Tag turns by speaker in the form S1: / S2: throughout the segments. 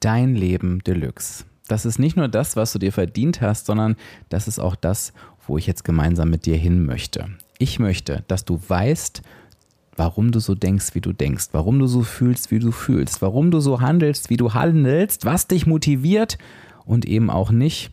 S1: dein Leben Deluxe. Das ist nicht nur das, was du dir verdient hast, sondern das ist auch das, wo ich jetzt gemeinsam mit dir hin möchte. Ich möchte, dass du weißt, warum du so denkst, wie du denkst, warum du so fühlst, wie du fühlst, warum du so handelst, wie du handelst, was dich motiviert und eben auch nicht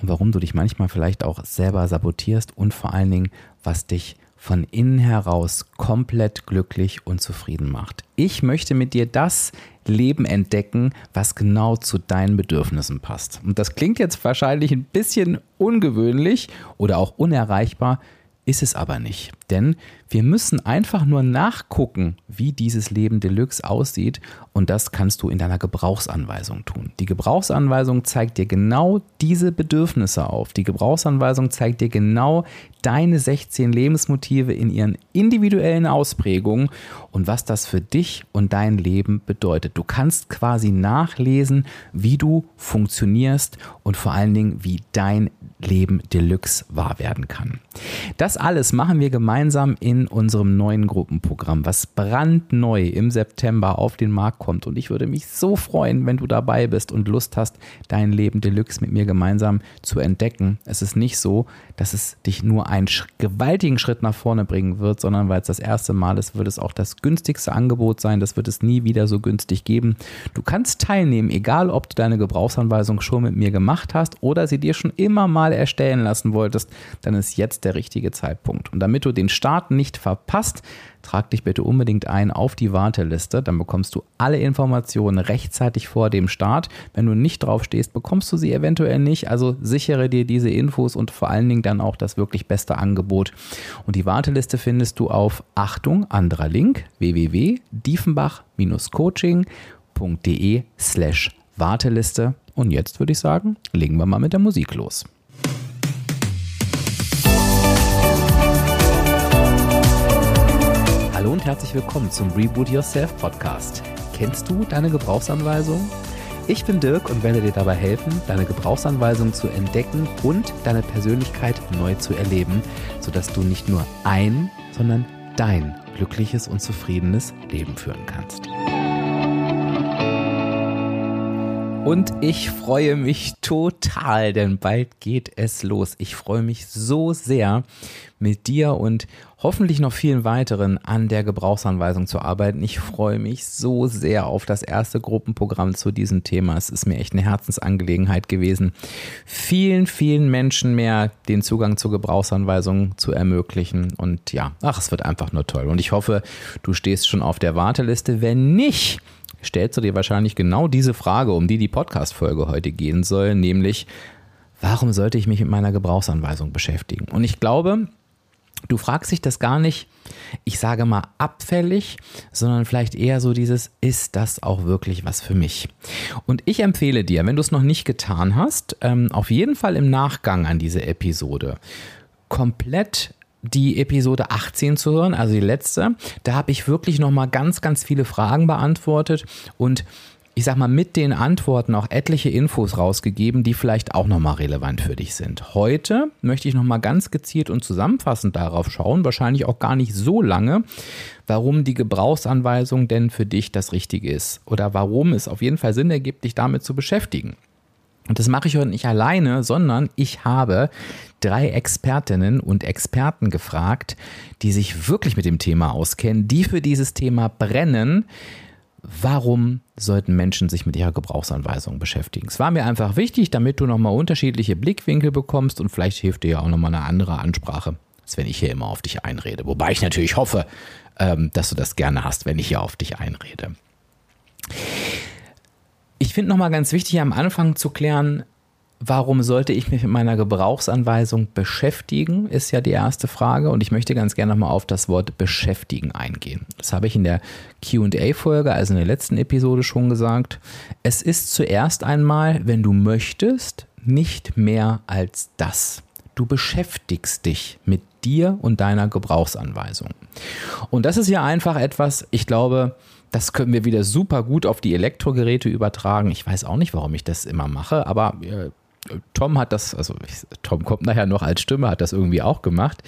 S1: und warum du dich manchmal vielleicht auch selber sabotierst und vor allen Dingen, was dich von innen heraus komplett glücklich und zufrieden macht. Ich möchte mit dir das Leben entdecken, was genau zu deinen Bedürfnissen passt. Und das klingt jetzt wahrscheinlich ein bisschen ungewöhnlich oder auch unerreichbar, ist es aber nicht. Denn wir müssen einfach nur nachgucken, wie dieses Leben Deluxe aussieht und das kannst du in deiner Gebrauchsanweisung tun. Die Gebrauchsanweisung zeigt dir genau diese Bedürfnisse auf. Die Gebrauchsanweisung zeigt dir genau deine 16 Lebensmotive in ihren individuellen Ausprägungen und was das für dich und dein Leben bedeutet. Du kannst quasi nachlesen, wie du funktionierst und vor allen Dingen, wie dein Leben Deluxe wahr werden kann. Das alles machen wir gemeinsam in unserem neuen Gruppenprogramm, was brandneu im September auf den Markt kommt. Und ich würde mich so freuen, wenn du dabei bist und Lust hast, dein Leben Deluxe mit mir gemeinsam zu entdecken. Es ist nicht so, dass es dich nur einen gewaltigen Schritt nach vorne bringen wird, sondern weil es das erste Mal ist, wird es auch das günstigste Angebot sein. Das wird es nie wieder so günstig geben. Du kannst teilnehmen, egal ob du deine Gebrauchsanweisung schon mit mir gemacht hast oder sie dir schon immer mal erstellen lassen wolltest, dann ist jetzt der richtige Zeitpunkt. Und damit du den Start nicht verpasst, trag dich bitte unbedingt ein auf die Warteliste. Dann bekommst du alle Informationen rechtzeitig vor dem Start. Wenn du nicht drauf stehst, bekommst du sie eventuell nicht. Also sichere dir diese Infos und vor allen Dingen dann auch das wirklich beste Angebot. Und die Warteliste findest du auf Achtung, anderer Link www.diefenbach-coaching.de slash Warteliste. Und jetzt würde ich sagen, legen wir mal mit der Musik los. Hallo und herzlich willkommen zum Reboot Yourself Podcast. Kennst du deine Gebrauchsanweisung? Ich bin Dirk und werde dir dabei helfen, deine Gebrauchsanweisung zu entdecken und deine Persönlichkeit neu zu erleben, sodass du nicht nur ein, sondern dein glückliches und zufriedenes Leben führen kannst. Und ich freue mich total, denn bald geht es los. Ich freue mich so sehr, mit dir und hoffentlich noch vielen weiteren an der Gebrauchsanweisung zu arbeiten. Ich freue mich so sehr auf das erste Gruppenprogramm zu diesem Thema. Es ist mir echt eine Herzensangelegenheit gewesen, vielen, vielen Menschen mehr den Zugang zur Gebrauchsanweisung zu ermöglichen. Und ja, ach, es wird einfach nur toll. Und ich hoffe, du stehst schon auf der Warteliste. Wenn nicht, stellst du dir wahrscheinlich genau diese Frage, um die die Podcast-Folge heute gehen soll, nämlich, warum sollte ich mich mit meiner Gebrauchsanweisung beschäftigen? Und ich glaube, du fragst dich das gar nicht, ich sage mal abfällig, sondern vielleicht eher so dieses, ist das auch wirklich was für mich? Und ich empfehle dir, wenn du es noch nicht getan hast, ähm, auf jeden Fall im Nachgang an diese Episode komplett die Episode 18 zu hören, also die letzte. Da habe ich wirklich nochmal ganz, ganz viele Fragen beantwortet und ich sag mal, mit den Antworten auch etliche Infos rausgegeben, die vielleicht auch nochmal relevant für dich sind. Heute möchte ich nochmal ganz gezielt und zusammenfassend darauf schauen, wahrscheinlich auch gar nicht so lange, warum die Gebrauchsanweisung denn für dich das Richtige ist oder warum es auf jeden Fall Sinn ergibt, dich damit zu beschäftigen. Und das mache ich heute nicht alleine, sondern ich habe drei Expertinnen und Experten gefragt, die sich wirklich mit dem Thema auskennen, die für dieses Thema brennen. Warum sollten Menschen sich mit ihrer Gebrauchsanweisung beschäftigen? Es war mir einfach wichtig, damit du nochmal unterschiedliche Blickwinkel bekommst und vielleicht hilft dir ja auch nochmal eine andere Ansprache, als wenn ich hier immer auf dich einrede. Wobei ich natürlich hoffe, ähm, dass du das gerne hast, wenn ich hier auf dich einrede. Ich finde nochmal ganz wichtig am Anfang zu klären, warum sollte ich mich mit meiner Gebrauchsanweisung beschäftigen, ist ja die erste Frage. Und ich möchte ganz gerne nochmal auf das Wort beschäftigen eingehen. Das habe ich in der QA-Folge, also in der letzten Episode schon gesagt. Es ist zuerst einmal, wenn du möchtest, nicht mehr als das. Du beschäftigst dich mit dir und deiner Gebrauchsanweisung. Und das ist ja einfach etwas, ich glaube, das können wir wieder super gut auf die Elektrogeräte übertragen. Ich weiß auch nicht, warum ich das immer mache, aber äh, Tom hat das, also Tom kommt nachher noch als Stimme, hat das irgendwie auch gemacht.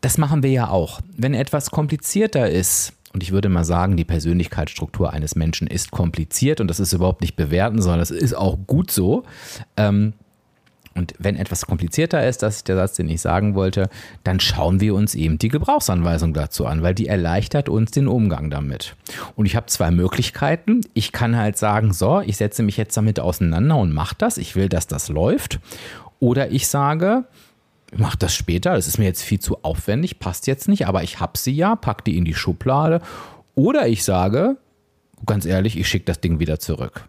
S1: Das machen wir ja auch. Wenn etwas komplizierter ist Und ich würde mal sagen, die Persönlichkeitsstruktur eines Menschen ist kompliziert und das ist überhaupt nicht bewerten, sondern das ist auch gut so. Ähm, und wenn etwas komplizierter ist, das ist der Satz, den ich sagen wollte, dann schauen wir uns eben die Gebrauchsanweisung dazu an, weil die erleichtert uns den Umgang damit. Und ich habe zwei Möglichkeiten. Ich kann halt sagen, so, ich setze mich jetzt damit auseinander und mache das. Ich will, dass das läuft. Oder ich sage, mach das später, das ist mir jetzt viel zu aufwendig, passt jetzt nicht, aber ich habe sie ja, pack die in die Schublade. Oder ich sage, ganz ehrlich, ich schicke das Ding wieder zurück.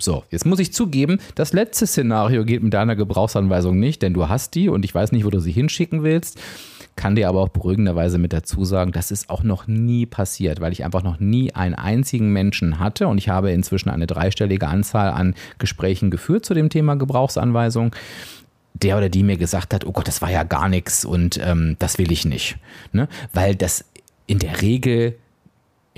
S1: So, jetzt muss ich zugeben, das letzte Szenario geht mit deiner Gebrauchsanweisung nicht, denn du hast die und ich weiß nicht, wo du sie hinschicken willst. Kann dir aber auch beruhigenderweise mit dazu sagen, das ist auch noch nie passiert, weil ich einfach noch nie einen einzigen Menschen hatte und ich habe inzwischen eine dreistellige Anzahl an Gesprächen geführt zu dem Thema Gebrauchsanweisung der oder die mir gesagt hat, oh Gott, das war ja gar nichts und ähm, das will ich nicht. Ne? Weil das in der Regel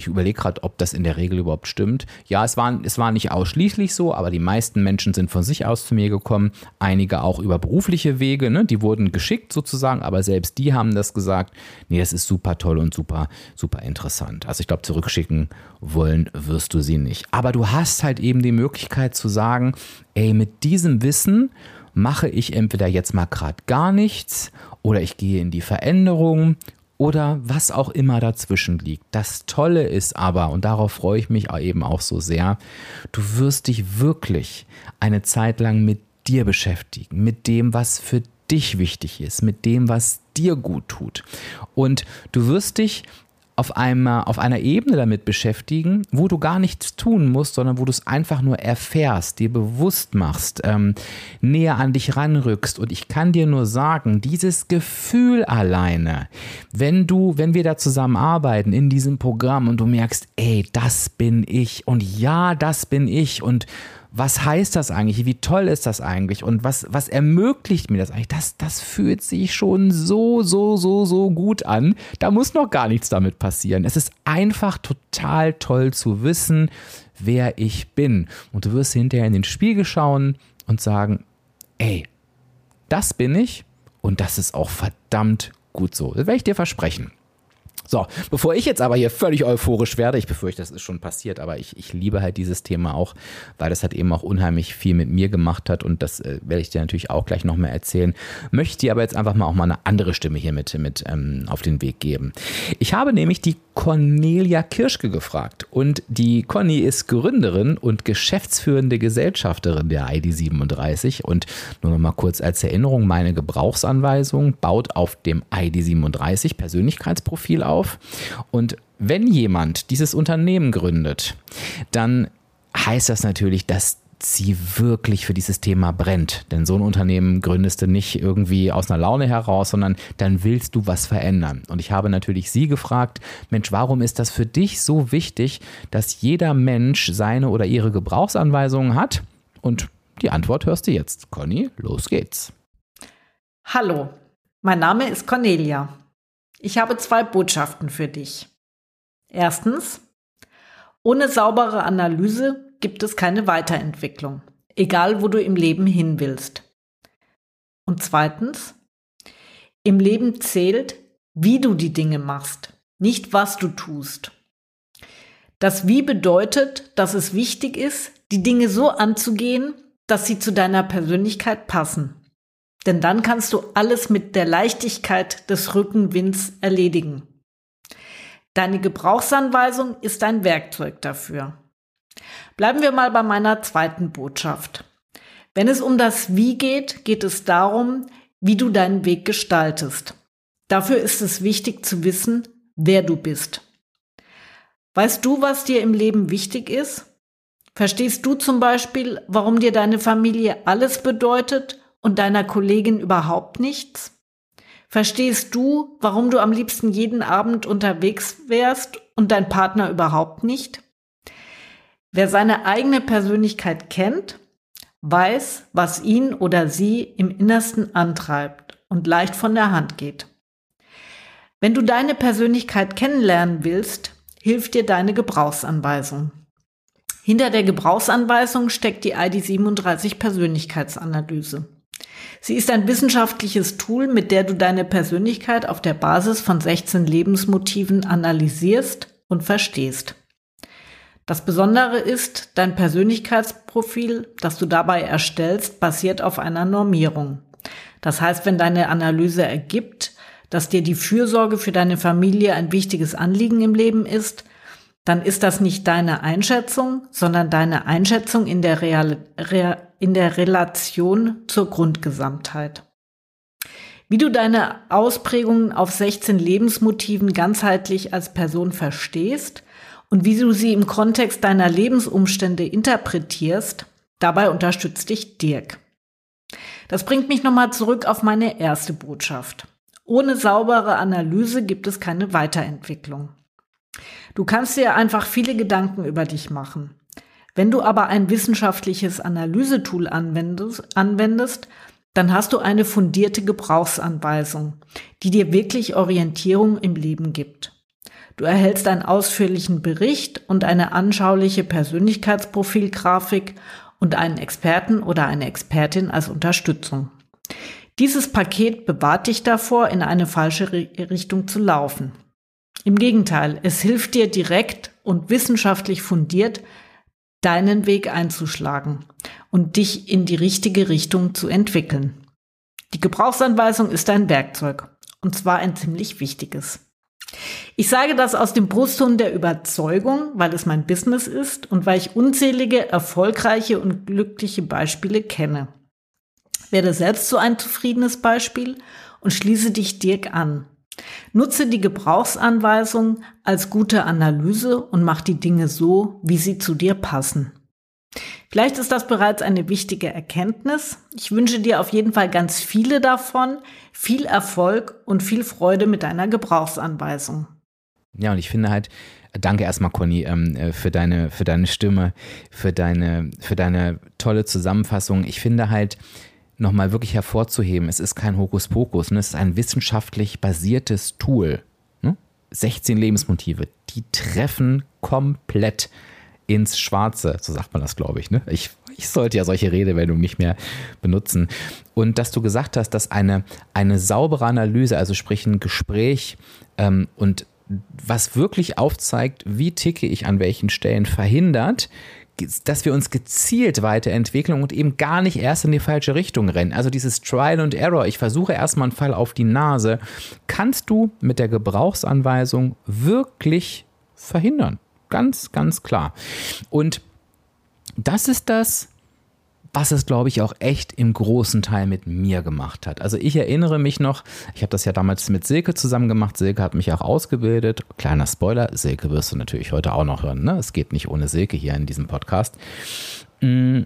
S1: ich überlege gerade, ob das in der Regel überhaupt stimmt. Ja, es war, es war nicht ausschließlich so, aber die meisten Menschen sind von sich aus zu mir gekommen. Einige auch über berufliche Wege, ne? die wurden geschickt sozusagen, aber selbst die haben das gesagt, nee, das ist super toll und super, super interessant. Also ich glaube, zurückschicken wollen wirst du sie nicht. Aber du hast halt eben die Möglichkeit zu sagen, ey, mit diesem Wissen mache ich entweder jetzt mal gerade gar nichts oder ich gehe in die Veränderung oder was auch immer dazwischen liegt. Das Tolle ist aber, und darauf freue ich mich eben auch so sehr, du wirst dich wirklich eine Zeit lang mit dir beschäftigen, mit dem, was für dich wichtig ist, mit dem, was dir gut tut. Und du wirst dich auf, einmal, auf einer Ebene damit beschäftigen, wo du gar nichts tun musst, sondern wo du es einfach nur erfährst, dir bewusst machst, ähm, näher an dich ranrückst. Und ich kann dir nur sagen, dieses Gefühl alleine, wenn du, wenn wir da zusammenarbeiten in diesem Programm und du merkst, ey, das bin ich und ja, das bin ich und was heißt das eigentlich? Wie toll ist das eigentlich? Und was, was ermöglicht mir das eigentlich? Das, das fühlt sich schon so, so, so, so gut an. Da muss noch gar nichts damit passieren. Es ist einfach total toll zu wissen, wer ich bin. Und du wirst hinterher in den Spiegel schauen und sagen, ey, das bin ich und das ist auch verdammt gut so. Das werde ich dir versprechen. So, bevor ich jetzt aber hier völlig euphorisch werde, ich befürchte, das ist schon passiert, aber ich, ich liebe halt dieses Thema auch, weil das halt eben auch unheimlich viel mit mir gemacht hat und das äh, werde ich dir natürlich auch gleich nochmal erzählen. Möchte dir aber jetzt einfach mal auch mal eine andere Stimme hier mit, mit ähm, auf den Weg geben. Ich habe nämlich die Cornelia Kirschke gefragt und die Conny ist Gründerin und geschäftsführende Gesellschafterin der ID37 und nur noch mal kurz als Erinnerung, meine Gebrauchsanweisung baut auf dem ID37 Persönlichkeitsprofil auf. Und wenn jemand dieses Unternehmen gründet, dann heißt das natürlich, dass sie wirklich für dieses Thema brennt. Denn so ein Unternehmen gründest du nicht irgendwie aus einer Laune heraus, sondern dann willst du was verändern. Und ich habe natürlich sie gefragt, Mensch, warum ist das für dich so wichtig, dass jeder Mensch seine oder ihre Gebrauchsanweisungen hat? Und die Antwort hörst du jetzt. Conny, los geht's.
S2: Hallo, mein Name ist Cornelia. Ich habe zwei Botschaften für dich. Erstens, ohne saubere Analyse gibt es keine Weiterentwicklung, egal wo du im Leben hin willst. Und zweitens, im Leben zählt, wie du die Dinge machst, nicht was du tust. Das Wie bedeutet, dass es wichtig ist, die Dinge so anzugehen, dass sie zu deiner Persönlichkeit passen. Denn dann kannst du alles mit der Leichtigkeit des Rückenwinds erledigen. Deine Gebrauchsanweisung ist ein Werkzeug dafür. Bleiben wir mal bei meiner zweiten Botschaft. Wenn es um das Wie geht, geht es darum, wie du deinen Weg gestaltest. Dafür ist es wichtig zu wissen, wer du bist. Weißt du, was dir im Leben wichtig ist? Verstehst du zum Beispiel, warum dir deine Familie alles bedeutet und deiner Kollegin überhaupt nichts? Verstehst du, warum du am liebsten jeden Abend unterwegs wärst und dein Partner überhaupt nicht? Wer seine eigene Persönlichkeit kennt, weiß, was ihn oder sie im Innersten antreibt und leicht von der Hand geht. Wenn du deine Persönlichkeit kennenlernen willst, hilft dir deine Gebrauchsanweisung. Hinter der Gebrauchsanweisung steckt die ID37 Persönlichkeitsanalyse. Sie ist ein wissenschaftliches Tool, mit der du deine Persönlichkeit auf der Basis von 16 Lebensmotiven analysierst und verstehst. Das Besondere ist, dein Persönlichkeitsprofil, das du dabei erstellst, basiert auf einer Normierung. Das heißt, wenn deine Analyse ergibt, dass dir die Fürsorge für deine Familie ein wichtiges Anliegen im Leben ist, dann ist das nicht deine Einschätzung, sondern deine Einschätzung in der, Real, in der Relation zur Grundgesamtheit. Wie du deine Ausprägungen auf 16 Lebensmotiven ganzheitlich als Person verstehst und wie du sie im Kontext deiner Lebensumstände interpretierst, dabei unterstützt dich Dirk. Das bringt mich nochmal zurück auf meine erste Botschaft. Ohne saubere Analyse gibt es keine Weiterentwicklung. Du kannst dir einfach viele Gedanken über dich machen. Wenn du aber ein wissenschaftliches Analysetool anwendest, anwendest, dann hast du eine fundierte Gebrauchsanweisung, die dir wirklich Orientierung im Leben gibt. Du erhältst einen ausführlichen Bericht und eine anschauliche Persönlichkeitsprofilgrafik und einen Experten oder eine Expertin als Unterstützung. Dieses Paket bewahrt dich davor, in eine falsche Richtung zu laufen. Im Gegenteil, es hilft dir direkt und wissenschaftlich fundiert, deinen Weg einzuschlagen und dich in die richtige Richtung zu entwickeln. Die Gebrauchsanweisung ist ein Werkzeug, und zwar ein ziemlich wichtiges. Ich sage das aus dem Brustton der Überzeugung, weil es mein Business ist und weil ich unzählige erfolgreiche und glückliche Beispiele kenne. Werde selbst so ein zufriedenes Beispiel und schließe dich Dirk an. Nutze die Gebrauchsanweisung als gute Analyse und mach die Dinge so, wie sie zu dir passen. Vielleicht ist das bereits eine wichtige Erkenntnis. Ich wünsche dir auf jeden Fall ganz viele davon, viel Erfolg und viel Freude mit deiner Gebrauchsanweisung.
S1: Ja, und ich finde halt, danke erstmal, Conny, ähm, äh, für, deine, für deine Stimme, für deine, für deine tolle Zusammenfassung. Ich finde halt, nochmal wirklich hervorzuheben, es ist kein Hokuspokus, ne? es ist ein wissenschaftlich basiertes Tool. Ne? 16 Lebensmotive, die treffen komplett ins Schwarze, so sagt man das, glaube ich. Ne? Ich, ich sollte ja solche Redewendungen nicht mehr benutzen. Und dass du gesagt hast, dass eine, eine saubere Analyse, also sprich ein Gespräch ähm, und was wirklich aufzeigt, wie ticke ich an welchen Stellen verhindert, dass wir uns gezielt weiterentwickeln und eben gar nicht erst in die falsche Richtung rennen. Also dieses Trial and Error, ich versuche erstmal einen Fall auf die Nase, kannst du mit der Gebrauchsanweisung wirklich verhindern. Ganz, ganz klar. Und das ist das, was es, glaube ich, auch echt im großen Teil mit mir gemacht hat. Also ich erinnere mich noch, ich habe das ja damals mit Silke zusammen gemacht. Silke hat mich auch ausgebildet. Kleiner Spoiler, Silke wirst du natürlich heute auch noch hören. Ne? Es geht nicht ohne Silke hier in diesem Podcast. Mm,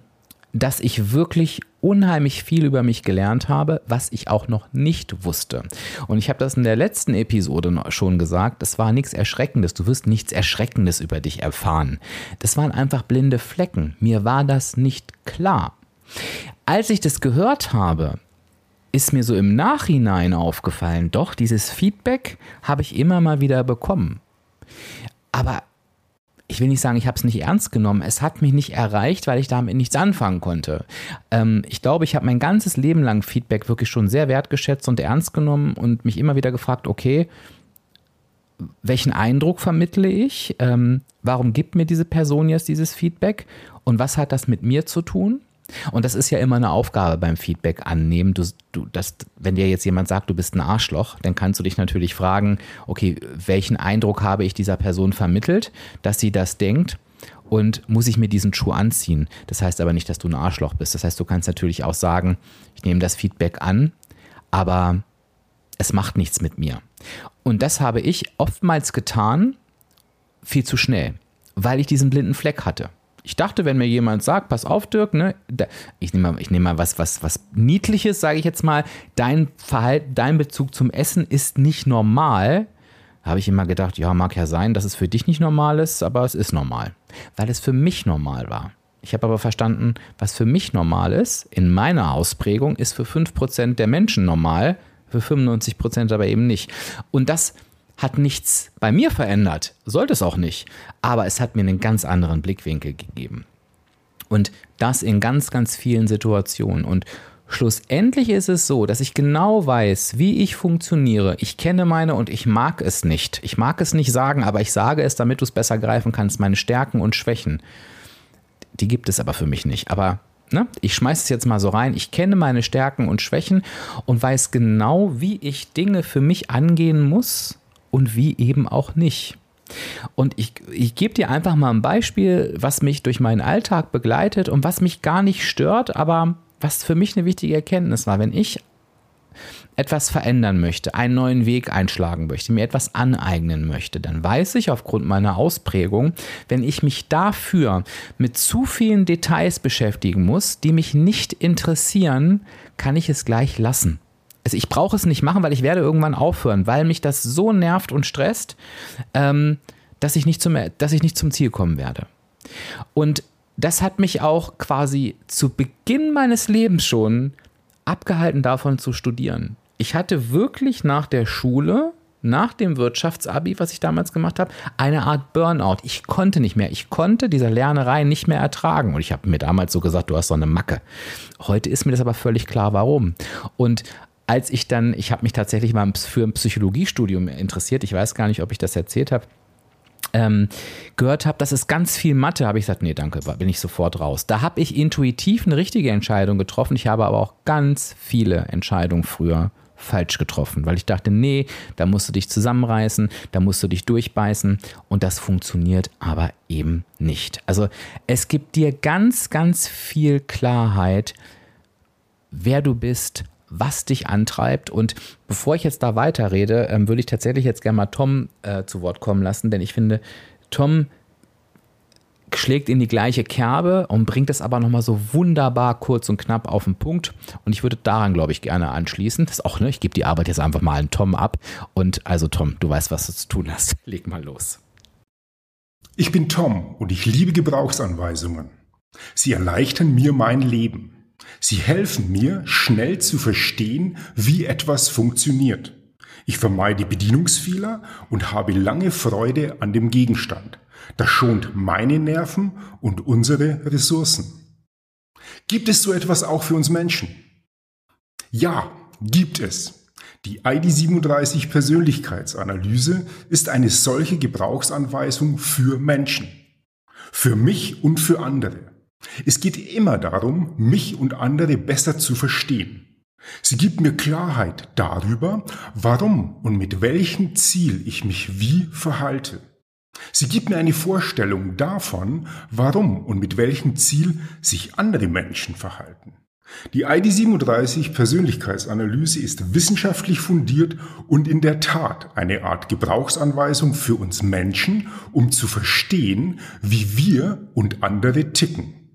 S1: dass ich wirklich unheimlich viel über mich gelernt habe, was ich auch noch nicht wusste. Und ich habe das in der letzten Episode schon gesagt, das war nichts Erschreckendes. Du wirst nichts Erschreckendes über dich erfahren. Das waren einfach blinde Flecken. Mir war das nicht klar. Als ich das gehört habe, ist mir so im Nachhinein aufgefallen, doch, dieses Feedback habe ich immer mal wieder bekommen. Aber ich will nicht sagen, ich habe es nicht ernst genommen. Es hat mich nicht erreicht, weil ich damit nichts anfangen konnte. Ähm, ich glaube, ich habe mein ganzes Leben lang Feedback wirklich schon sehr wertgeschätzt und ernst genommen und mich immer wieder gefragt, okay, welchen Eindruck vermittle ich? Ähm, warum gibt mir diese Person jetzt dieses Feedback? Und was hat das mit mir zu tun? Und das ist ja immer eine Aufgabe beim Feedback annehmen. Du, du, das, wenn dir jetzt jemand sagt, du bist ein Arschloch, dann kannst du dich natürlich fragen, okay, welchen Eindruck habe ich dieser Person vermittelt, dass sie das denkt? Und muss ich mir diesen Schuh anziehen? Das heißt aber nicht, dass du ein Arschloch bist. Das heißt, du kannst natürlich auch sagen, ich nehme das Feedback an, aber es macht nichts mit mir. Und das habe ich oftmals getan, viel zu schnell, weil ich diesen blinden Fleck hatte. Ich dachte, wenn mir jemand sagt, pass auf, Dirk, ne, ich nehme mal, ich nehme mal was, was, was Niedliches, sage ich jetzt mal, dein Verhalten, dein Bezug zum Essen ist nicht normal. Da habe ich immer gedacht, ja, mag ja sein, dass es für dich nicht normal ist, aber es ist normal. Weil es für mich normal war. Ich habe aber verstanden, was für mich normal ist, in meiner Ausprägung, ist für 5% der Menschen normal, für 95% aber eben nicht. Und das hat nichts bei mir verändert, sollte es auch nicht, aber es hat mir einen ganz anderen Blickwinkel gegeben. Und das in ganz, ganz vielen Situationen. Und schlussendlich ist es so, dass ich genau weiß, wie ich funktioniere. Ich kenne meine und ich mag es nicht. Ich mag es nicht sagen, aber ich sage es, damit du es besser greifen kannst. Meine Stärken und Schwächen. Die gibt es aber für mich nicht. Aber ne, ich schmeiße es jetzt mal so rein. Ich kenne meine Stärken und Schwächen und weiß genau, wie ich Dinge für mich angehen muss und wie eben auch nicht. Und ich, ich gebe dir einfach mal ein Beispiel, was mich durch meinen Alltag begleitet und was mich gar nicht stört, aber was für mich eine wichtige Erkenntnis war. Wenn ich etwas verändern möchte, einen neuen Weg einschlagen möchte, mir etwas aneignen möchte, dann weiß ich aufgrund meiner Ausprägung, wenn ich mich dafür mit zu vielen Details beschäftigen muss, die mich nicht interessieren, kann ich es gleich lassen. Also ich brauche es nicht machen, weil ich werde irgendwann aufhören, weil mich das so nervt und stresst, ähm, dass, ich nicht zum, dass ich nicht zum Ziel kommen werde. Und das hat mich auch quasi zu Beginn meines Lebens schon abgehalten davon zu studieren. Ich hatte wirklich nach der Schule, nach dem Wirtschaftsabi, was ich damals gemacht habe, eine Art Burnout. Ich konnte nicht mehr. Ich konnte diese Lernerei nicht mehr ertragen. Und ich habe mir damals so gesagt, du hast so eine Macke. Heute ist mir das aber völlig klar, warum. Und als ich dann, ich habe mich tatsächlich mal für ein Psychologiestudium interessiert, ich weiß gar nicht, ob ich das erzählt habe, ähm, gehört habe, das ist ganz viel Mathe, habe ich gesagt, nee, danke, bin ich sofort raus. Da habe ich intuitiv eine richtige Entscheidung getroffen. Ich habe aber auch ganz viele Entscheidungen früher falsch getroffen, weil ich dachte, nee, da musst du dich zusammenreißen, da musst du dich durchbeißen und das funktioniert aber eben nicht. Also es gibt dir ganz, ganz viel Klarheit, wer du bist, was dich antreibt. Und bevor ich jetzt da weiterrede, ähm, würde ich tatsächlich jetzt gerne mal Tom äh, zu Wort kommen lassen, denn ich finde, Tom schlägt in die gleiche Kerbe und bringt es aber nochmal so wunderbar kurz und knapp auf den Punkt. Und ich würde daran, glaube ich, gerne anschließen. Das ist auch, ne, ich gebe die Arbeit jetzt einfach mal an Tom ab. Und also, Tom, du weißt, was du zu tun hast. Leg mal los.
S3: Ich bin Tom und ich liebe Gebrauchsanweisungen. Sie erleichtern mir mein Leben. Sie helfen mir, schnell zu verstehen, wie etwas funktioniert. Ich vermeide Bedienungsfehler und habe lange Freude an dem Gegenstand. Das schont meine Nerven und unsere Ressourcen. Gibt es so etwas auch für uns Menschen? Ja, gibt es. Die ID37 Persönlichkeitsanalyse ist eine solche Gebrauchsanweisung für Menschen. Für mich und für andere. Es geht immer darum, mich und andere besser zu verstehen. Sie gibt mir Klarheit darüber, warum und mit welchem Ziel ich mich wie verhalte. Sie gibt mir eine Vorstellung davon, warum und mit welchem Ziel sich andere Menschen verhalten. Die ID37 Persönlichkeitsanalyse ist wissenschaftlich fundiert und in der Tat eine Art Gebrauchsanweisung für uns Menschen, um zu verstehen, wie wir und andere ticken.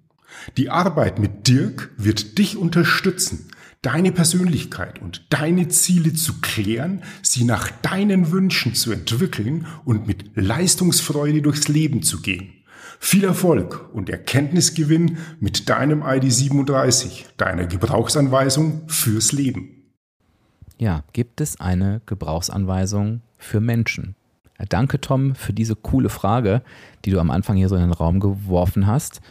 S3: Die Arbeit mit Dirk wird dich unterstützen, deine Persönlichkeit und deine Ziele zu klären, sie nach deinen Wünschen zu entwickeln und mit Leistungsfreude durchs Leben zu gehen. Viel Erfolg und Erkenntnisgewinn mit deinem ID37, deiner Gebrauchsanweisung fürs Leben.
S1: Ja, gibt es eine Gebrauchsanweisung für Menschen? Danke, Tom, für diese coole Frage, die du am Anfang hier so in den Raum geworfen hast.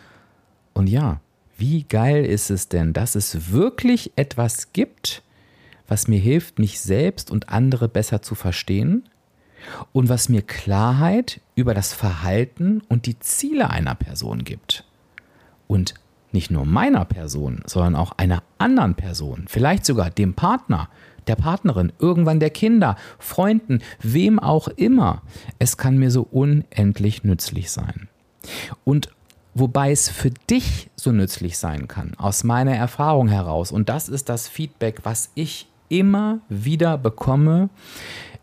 S1: Und ja, wie geil ist es denn, dass es wirklich etwas gibt, was mir hilft, mich selbst und andere besser zu verstehen und was mir Klarheit über das Verhalten und die Ziele einer Person gibt. Und nicht nur meiner Person, sondern auch einer anderen Person, vielleicht sogar dem Partner, der Partnerin, irgendwann der Kinder, Freunden, wem auch immer. Es kann mir so unendlich nützlich sein. Und Wobei es für dich so nützlich sein kann, aus meiner Erfahrung heraus, und das ist das Feedback, was ich immer wieder bekomme,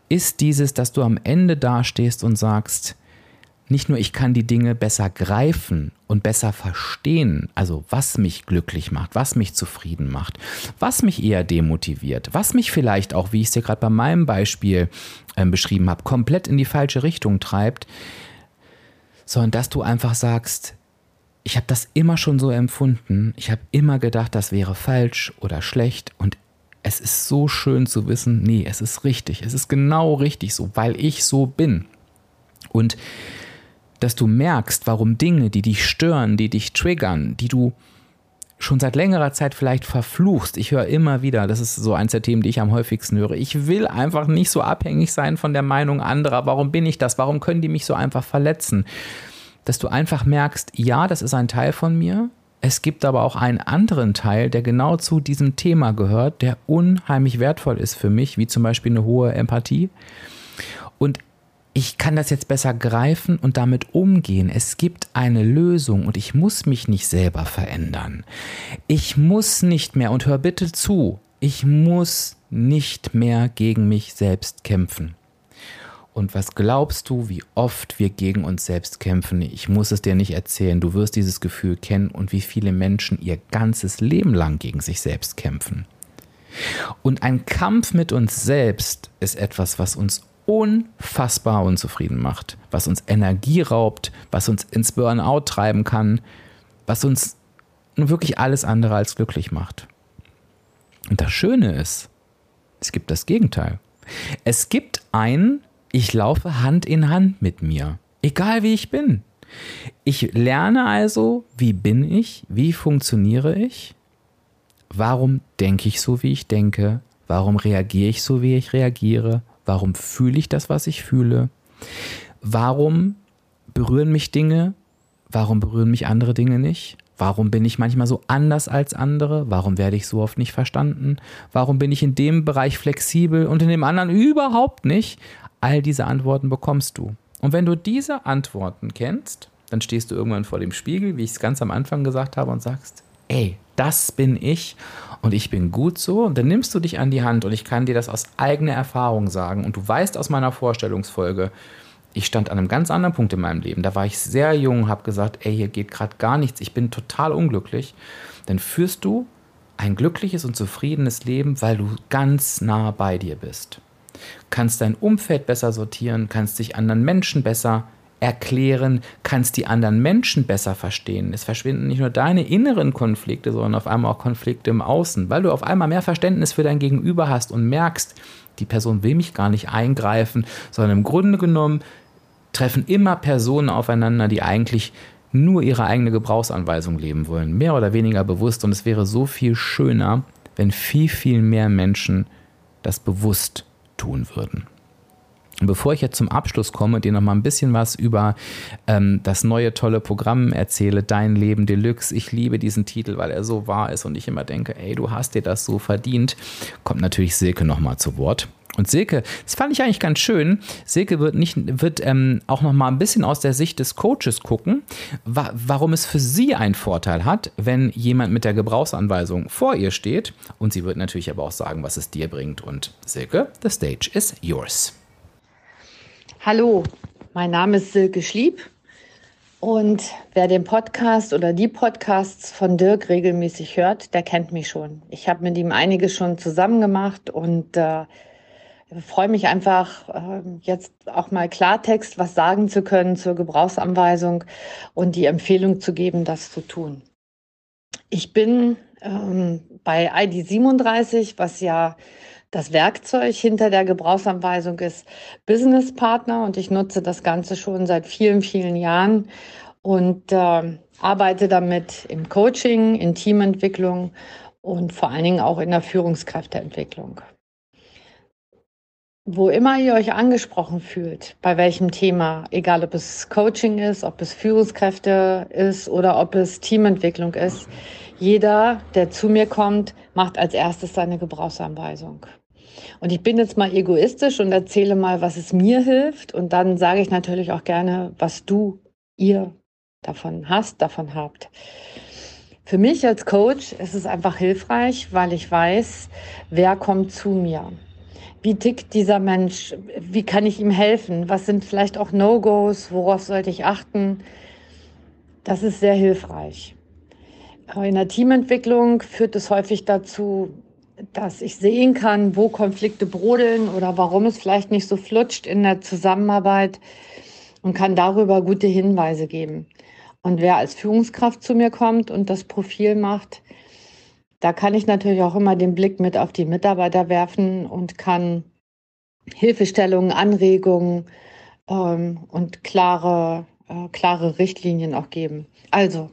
S1: ist dieses, dass du am Ende dastehst und sagst, nicht nur ich kann die Dinge besser greifen und besser verstehen, also was mich glücklich macht, was mich zufrieden macht, was mich eher demotiviert, was mich vielleicht auch, wie ich es dir gerade bei meinem Beispiel äh, beschrieben habe, komplett in die falsche Richtung treibt, sondern dass du einfach sagst, ich habe das immer schon so empfunden. Ich habe immer gedacht, das wäre falsch oder schlecht. Und es ist so schön zu wissen, nee, es ist richtig. Es ist genau richtig so, weil ich so bin. Und dass du merkst, warum Dinge, die dich stören, die dich triggern, die du schon seit längerer Zeit vielleicht verfluchst. Ich höre immer wieder, das ist so eins der Themen, die ich am häufigsten höre. Ich will einfach nicht so abhängig sein von der Meinung anderer. Warum bin ich das? Warum können die mich so einfach verletzen? Dass du einfach merkst, ja, das ist ein Teil von mir. Es gibt aber auch einen anderen Teil, der genau zu diesem Thema gehört, der unheimlich wertvoll ist für mich, wie zum Beispiel eine hohe Empathie. Und ich kann das jetzt besser greifen und damit umgehen. Es gibt eine Lösung und ich muss mich nicht selber verändern. Ich muss nicht mehr, und hör bitte zu, ich muss nicht mehr gegen mich selbst kämpfen. Und was glaubst du, wie oft wir gegen uns selbst kämpfen? Ich muss es dir nicht erzählen. Du wirst dieses Gefühl kennen und wie viele Menschen ihr ganzes Leben lang gegen sich selbst kämpfen. Und ein Kampf mit uns selbst ist etwas, was uns unfassbar unzufrieden macht, was uns Energie raubt, was uns ins Burnout treiben kann, was uns wirklich alles andere als glücklich macht. Und das Schöne ist, es gibt das Gegenteil. Es gibt ein, ich laufe Hand in Hand mit mir, egal wie ich bin. Ich lerne also, wie bin ich, wie funktioniere ich, warum denke ich so, wie ich denke, warum reagiere ich so, wie ich reagiere, Warum fühle ich das, was ich fühle? Warum berühren mich Dinge? Warum berühren mich andere Dinge nicht? Warum bin ich manchmal so anders als andere? Warum werde ich so oft nicht verstanden? Warum bin ich in dem Bereich flexibel und in dem anderen überhaupt nicht? All diese Antworten bekommst du. Und wenn du diese Antworten kennst, dann stehst du irgendwann vor dem Spiegel, wie ich es ganz am Anfang gesagt habe, und sagst, ey, das bin ich und ich bin gut so. Und dann nimmst du dich an die Hand und ich kann dir das aus eigener Erfahrung sagen. Und du weißt aus meiner Vorstellungsfolge, ich stand an einem ganz anderen Punkt in meinem Leben. Da war ich sehr jung, habe gesagt, ey, hier geht gerade gar nichts, ich bin total unglücklich. Dann führst du ein glückliches und zufriedenes Leben, weil du ganz nah bei dir bist. Kannst dein Umfeld besser sortieren, kannst dich anderen Menschen besser erklären, kannst die anderen Menschen besser verstehen. Es verschwinden nicht nur deine inneren Konflikte, sondern auf einmal auch Konflikte im Außen, weil du auf einmal mehr Verständnis für dein Gegenüber hast und merkst, die Person will mich gar nicht eingreifen, sondern im Grunde genommen treffen immer Personen aufeinander, die eigentlich nur ihre eigene Gebrauchsanweisung leben wollen, mehr oder weniger bewusst. Und es wäre so viel schöner, wenn viel, viel mehr Menschen das bewusst tun würden. Bevor ich jetzt zum Abschluss komme, dir noch mal ein bisschen was über ähm, das neue tolle Programm erzähle, Dein Leben Deluxe. Ich liebe diesen Titel, weil er so wahr ist und ich immer denke, ey, du hast dir das so verdient. Kommt natürlich Silke noch mal zu Wort. Und Silke, das fand ich eigentlich ganz schön. Silke wird, nicht, wird ähm, auch noch mal ein bisschen aus der Sicht des Coaches gucken, wa warum es für sie einen Vorteil hat, wenn jemand mit der Gebrauchsanweisung vor ihr steht. Und sie wird natürlich aber auch sagen, was es dir bringt. Und Silke, the stage is yours.
S4: Hallo, mein Name ist Silke Schlieb und wer den Podcast oder die Podcasts von Dirk regelmäßig hört, der kennt mich schon. Ich habe mit ihm einiges schon zusammen gemacht und äh, freue mich einfach, äh, jetzt auch mal Klartext was sagen zu können zur Gebrauchsanweisung und die Empfehlung zu geben, das zu tun. Ich bin ähm, bei ID 37, was ja das Werkzeug hinter der Gebrauchsanweisung ist Business Partner und ich nutze das Ganze schon seit vielen, vielen Jahren und äh, arbeite damit im Coaching, in Teamentwicklung und vor allen Dingen auch in der Führungskräfteentwicklung. Wo immer ihr euch angesprochen fühlt, bei welchem Thema, egal ob es Coaching ist, ob es Führungskräfte ist oder ob es Teamentwicklung ist, jeder, der zu mir kommt, macht als erstes seine Gebrauchsanweisung. Und ich bin jetzt mal egoistisch und erzähle mal, was es mir hilft. Und dann sage ich natürlich auch gerne, was du, ihr davon hast, davon habt. Für mich als Coach ist es einfach hilfreich, weil ich weiß, wer kommt zu mir. Wie tickt dieser Mensch? Wie kann ich ihm helfen? Was sind vielleicht auch No-Gos? Worauf sollte ich achten? Das ist sehr hilfreich. In der Teamentwicklung führt es häufig dazu, dass ich sehen kann, wo Konflikte brodeln oder warum es vielleicht nicht so flutscht in der Zusammenarbeit und kann darüber gute Hinweise geben. Und wer als Führungskraft zu mir kommt und das Profil macht, da kann ich natürlich auch immer den Blick mit auf die Mitarbeiter werfen und kann Hilfestellungen, Anregungen ähm, und klare, äh, klare Richtlinien auch geben. Also,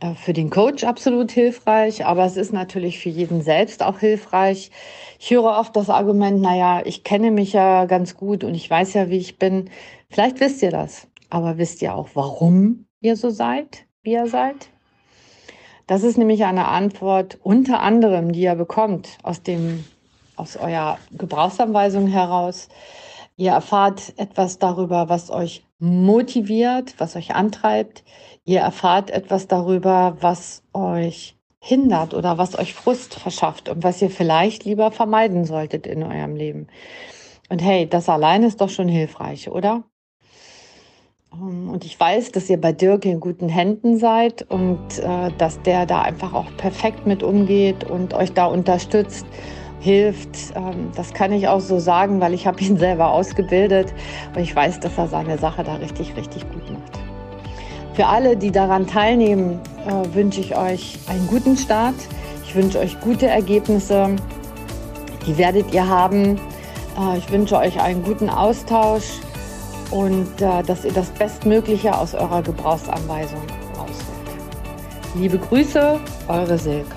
S4: äh, für den Coach absolut hilfreich, aber es ist natürlich für jeden selbst auch hilfreich. Ich höre oft das Argument, naja, ich kenne mich ja ganz gut und ich weiß ja, wie ich bin. Vielleicht wisst ihr das, aber wisst ihr auch, warum ihr so seid, wie ihr seid? Das ist nämlich eine Antwort unter anderem, die ihr bekommt aus dem, aus eurer Gebrauchsanweisung heraus. Ihr erfahrt etwas darüber, was euch motiviert, was euch antreibt. Ihr erfahrt etwas darüber, was euch hindert oder was euch Frust verschafft und was ihr vielleicht lieber vermeiden solltet in eurem Leben. Und hey, das allein ist doch schon hilfreich, oder? Ähm, und ich weiß, dass ihr bei Dirk in guten Händen seid und äh, dass der da einfach auch perfekt mit umgeht und euch da unterstützt, hilft. Ähm, das kann ich auch so sagen, weil ich habe ihn selber ausgebildet und ich weiß, dass er seine Sache da richtig, richtig gut macht. Für alle, die daran teilnehmen, äh, wünsche ich euch einen guten Start. Ich wünsche euch gute Ergebnisse. Die werdet ihr haben. Äh, ich wünsche euch einen guten Austausch und äh, dass ihr das Bestmögliche aus eurer Gebrauchsanweisung rausholt. Liebe Grüße, eure Silke.